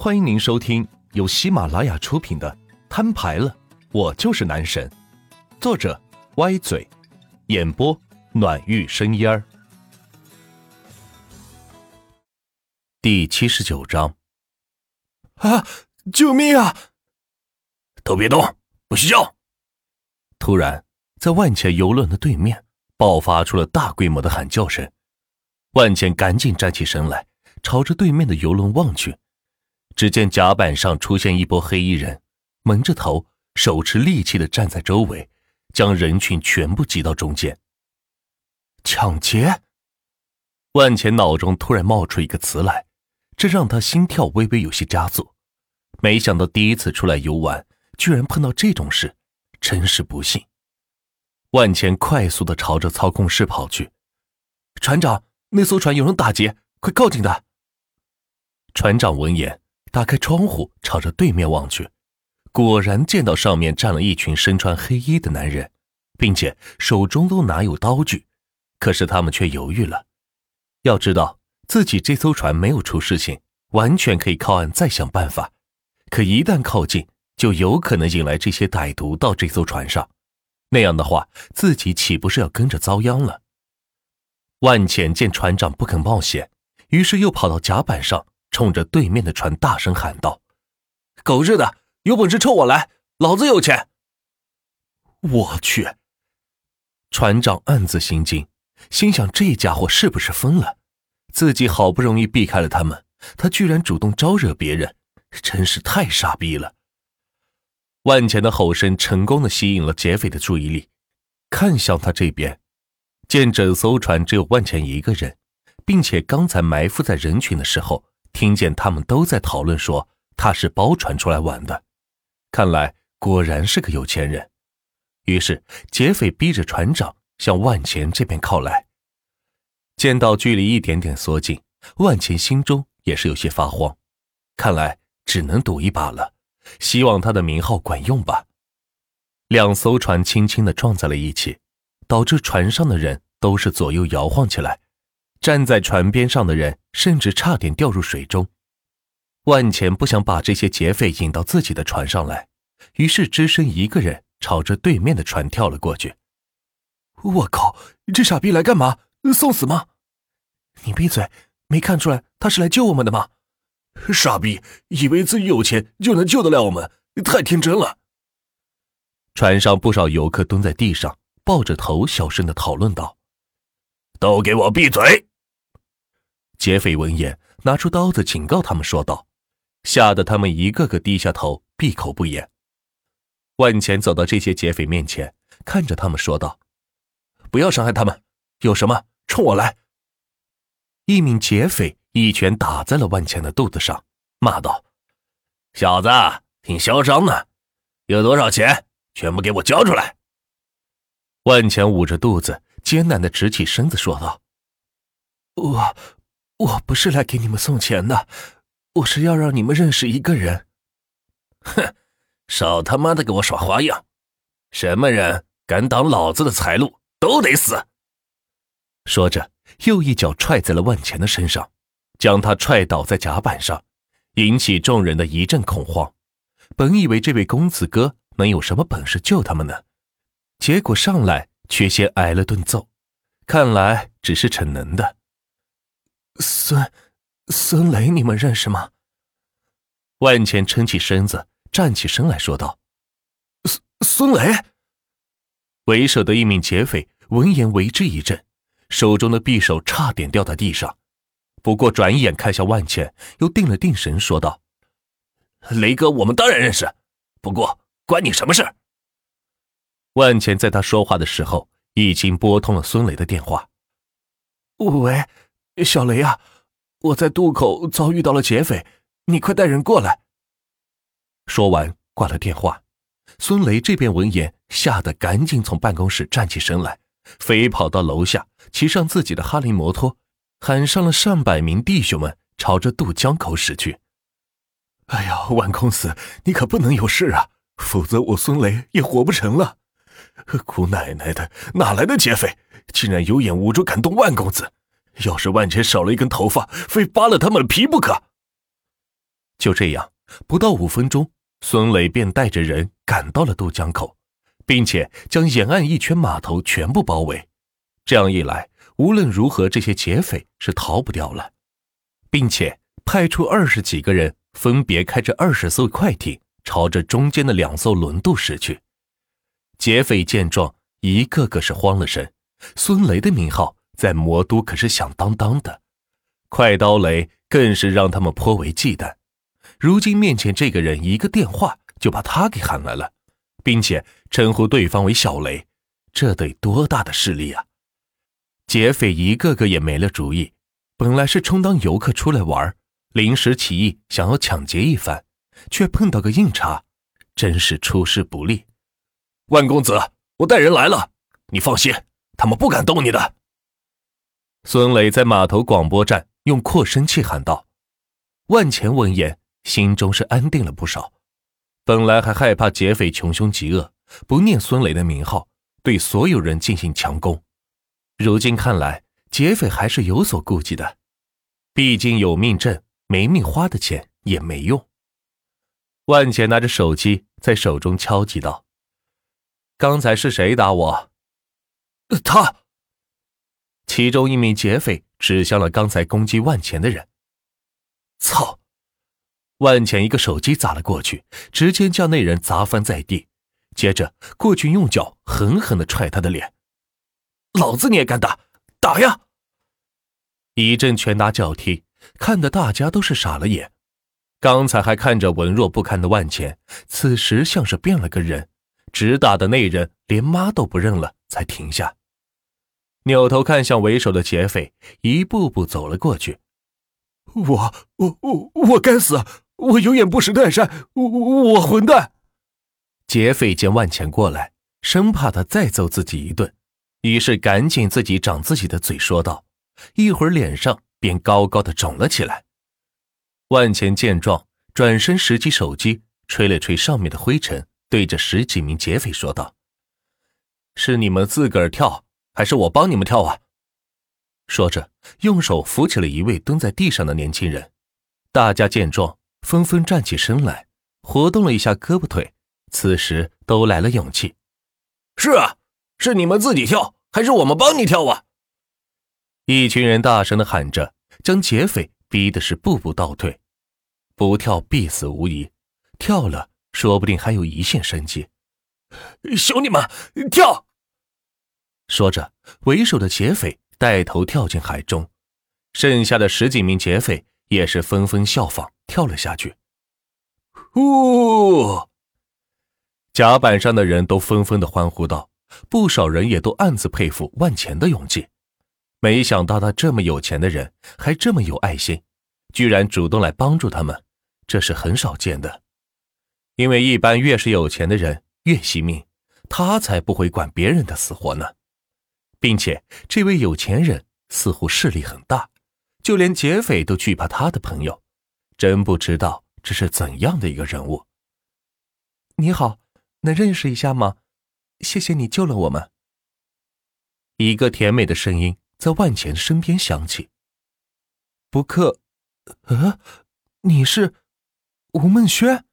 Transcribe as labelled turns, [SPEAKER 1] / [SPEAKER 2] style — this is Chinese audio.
[SPEAKER 1] 欢迎您收听由喜马拉雅出品的《摊牌了，我就是男神》，作者歪嘴，演播暖玉生烟儿。第七十九章。
[SPEAKER 2] 啊！救命啊！
[SPEAKER 3] 都别动，不许叫！
[SPEAKER 1] 突然，在万钱游轮的对面爆发出了大规模的喊叫声。万钱赶紧站起身来，朝着对面的游轮望去。只见甲板上出现一波黑衣人，蒙着头，手持利器的站在周围，将人群全部挤到中间。抢劫！万钱脑中突然冒出一个词来，这让他心跳微微有些加速。没想到第一次出来游玩，居然碰到这种事，真是不幸。万钱快速的朝着操控室跑去。船长，那艘船有人打劫，快靠近他！船长闻言。打开窗户，朝着对面望去，果然见到上面站了一群身穿黑衣的男人，并且手中都拿有刀具。可是他们却犹豫了。要知道自己这艘船没有出事情，完全可以靠岸再想办法。可一旦靠近，就有可能引来这些歹徒到这艘船上，那样的话，自己岂不是要跟着遭殃了？万浅见船长不肯冒险，于是又跑到甲板上。冲着对面的船大声喊道：“狗日的，有本事冲我来，老子有钱！”我去！船长暗自心惊，心想：这家伙是不是疯了？自己好不容易避开了他们，他居然主动招惹别人，真是太傻逼了！万钱的吼声成功的吸引了劫匪的注意力，看向他这边，见整艘船只有万钱一个人，并且刚才埋伏在人群的时候。听见他们都在讨论，说他是包船出来玩的，看来果然是个有钱人。于是劫匪逼着船长向万钱这边靠来。见到距离一点点缩近，万钱心中也是有些发慌，看来只能赌一把了，希望他的名号管用吧。两艘船轻轻的撞在了一起，导致船上的人都是左右摇晃起来。站在船边上的人甚至差点掉入水中。万钱不想把这些劫匪引到自己的船上来，于是只身一个人朝着对面的船跳了过去。
[SPEAKER 2] 我靠，这傻逼来干嘛？送死吗？
[SPEAKER 1] 你闭嘴！没看出来他是来救我们的吗？
[SPEAKER 2] 傻逼，以为自己有钱就能救得了我们，太天真了。
[SPEAKER 1] 船上不少游客蹲在地上，抱着头小声的讨论道：“
[SPEAKER 3] 都给我闭嘴！”
[SPEAKER 1] 劫匪闻言，拿出刀子警告他们说道，吓得他们一个个低下头，闭口不言。万钱走到这些劫匪面前，看着他们说道：“不要伤害他们，有什么冲我来。”一名劫匪一拳打在了万钱的肚子上，骂道：“
[SPEAKER 3] 小子，挺嚣张的，有多少钱，全部给我交出来！”
[SPEAKER 1] 万钱捂着肚子，艰难的直起身子说道：“我。”我不是来给你们送钱的，我是要让你们认识一个人。
[SPEAKER 3] 哼，少他妈的给我耍花样！什么人敢挡老子的财路，都得死！
[SPEAKER 1] 说着，又一脚踹在了万钱的身上，将他踹倒在甲板上，引起众人的一阵恐慌。本以为这位公子哥能有什么本事救他们呢，结果上来却先挨了顿揍，看来只是逞能的。孙，孙雷，你们认识吗？万茜撑起身子，站起身来说道：“
[SPEAKER 2] 孙孙雷。”
[SPEAKER 1] 为首的一名劫匪闻言为之一震，手中的匕首差点掉在地上。不过转眼看向万茜，又定了定神，说道：“
[SPEAKER 3] 雷哥，我们当然认识，不过关你什么事？”
[SPEAKER 1] 万茜在他说话的时候，已经拨通了孙雷的电话。喂。小雷啊，我在渡口遭遇到了劫匪，你快带人过来。说完挂了电话，孙雷这边闻言，吓得赶紧从办公室站起身来，飞跑到楼下，骑上自己的哈雷摩托，喊上了上百名弟兄们，朝着渡江口驶去。哎呀，万公子，你可不能有事啊，否则我孙雷也活不成了。姑奶奶的，哪来的劫匪，竟然有眼无珠敢动万公子！要是万钱少了一根头发，非扒了他们的皮不可！就这样，不到五分钟，孙磊便带着人赶到了渡江口，并且将沿岸一圈码头全部包围。这样一来，无论如何，这些劫匪是逃不掉了，并且派出二十几个人，分别开着二十艘快艇，朝着中间的两艘轮渡驶去。劫匪见状，一个个是慌了神。孙雷的名号在魔都可是响当当的，快刀雷更是让他们颇为忌惮。如今面前这个人一个电话就把他给喊来了，并且称呼对方为小雷，这得多大的势力啊！劫匪一个个也没了主意，本来是充当游客出来玩，临时起意想要抢劫一番，却碰到个硬茬，真是出师不利。
[SPEAKER 2] 万公子，我带人来了，你放心，他们不敢动你的。
[SPEAKER 1] 孙磊在码头广播站用扩声器喊道。万钱闻言，心中是安定了不少。本来还害怕劫匪穷凶极恶，不念孙磊的名号，对所有人进行强攻。如今看来，劫匪还是有所顾忌的，毕竟有命挣，没命花的钱也没用。万钱拿着手机在手中敲击道。刚才是谁打我？
[SPEAKER 2] 他。
[SPEAKER 1] 其中一名劫匪指向了刚才攻击万钱的人。操！万钱一个手机砸了过去，直接将那人砸翻在地，接着过去用脚狠狠的踹他的脸。
[SPEAKER 2] 老子你也敢打？打呀！
[SPEAKER 1] 一阵拳打脚踢，看得大家都是傻了眼。刚才还看着文弱不堪的万钱，此时像是变了个人。直打的那人连妈都不认了，才停下，扭头看向为首的劫匪，一步步走了过去。
[SPEAKER 2] 我我我我该死！我有眼不识泰山！我我混蛋！
[SPEAKER 1] 劫匪见万钱过来，生怕他再揍自己一顿，于是赶紧自己掌自己的嘴，说道：“一会儿脸上便高高的肿了起来。”万钱见状，转身拾起手机，吹了吹上面的灰尘。对着十几名劫匪说道：“是你们自个儿跳，还是我帮你们跳啊？”说着，用手扶起了一位蹲在地上的年轻人。大家见状，纷纷站起身来，活动了一下胳膊腿，此时都来了勇气：“
[SPEAKER 2] 是啊，是你们自己跳，还是我们帮你跳啊？”
[SPEAKER 1] 一群人大声的喊着，将劫匪逼的是步步倒退。不跳必死无疑，跳了。说不定还有一线生机，
[SPEAKER 2] 兄弟们，跳！
[SPEAKER 1] 说着，为首的劫匪带头跳进海中，剩下的十几名劫匪也是纷纷效仿跳了下去。
[SPEAKER 2] 呼！
[SPEAKER 1] 甲板上的人都纷纷的欢呼道，不少人也都暗自佩服万钱的勇气。没想到他这么有钱的人，还这么有爱心，居然主动来帮助他们，这是很少见的。因为一般越是有钱的人越惜命，他才不会管别人的死活呢。并且这位有钱人似乎势力很大，就连劫匪都惧怕他的朋友，真不知道这是怎样的一个人物。你好，能认识一下吗？谢谢你救了我们。一个甜美的声音在万钱身边响起。不客，呃，你是吴梦轩？